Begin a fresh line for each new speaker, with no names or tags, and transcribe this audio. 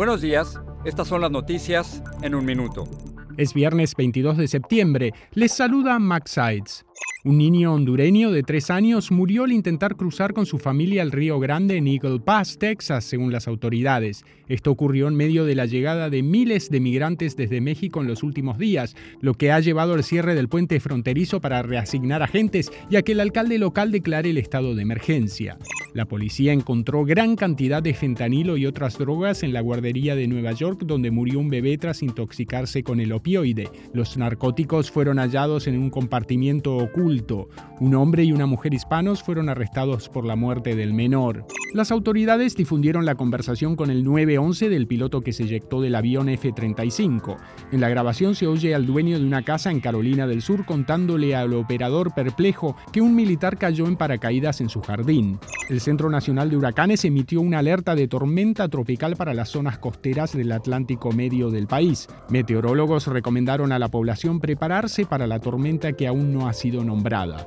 Buenos días, estas son las noticias en un minuto.
Es viernes 22 de septiembre. Les saluda Max Sides. Un niño hondureño de tres años murió al intentar cruzar con su familia el Río Grande en Eagle Pass, Texas, según las autoridades. Esto ocurrió en medio de la llegada de miles de migrantes desde México en los últimos días, lo que ha llevado al cierre del puente fronterizo para reasignar agentes y a que el alcalde local declare el estado de emergencia. La policía encontró gran cantidad de fentanilo y otras drogas en la guardería de Nueva York donde murió un bebé tras intoxicarse con el opioide. Los narcóticos fueron hallados en un compartimiento oculto un hombre y una mujer hispanos fueron arrestados por la muerte del menor. Las autoridades difundieron la conversación con el 911 del piloto que se eyectó del avión F-35. En la grabación se oye al dueño de una casa en Carolina del Sur contándole al operador perplejo que un militar cayó en paracaídas en su jardín. El Centro Nacional de Huracanes emitió una alerta de tormenta tropical para las zonas costeras del Atlántico Medio del país. Meteorólogos recomendaron a la población prepararse para la tormenta que aún no ha sido nombrada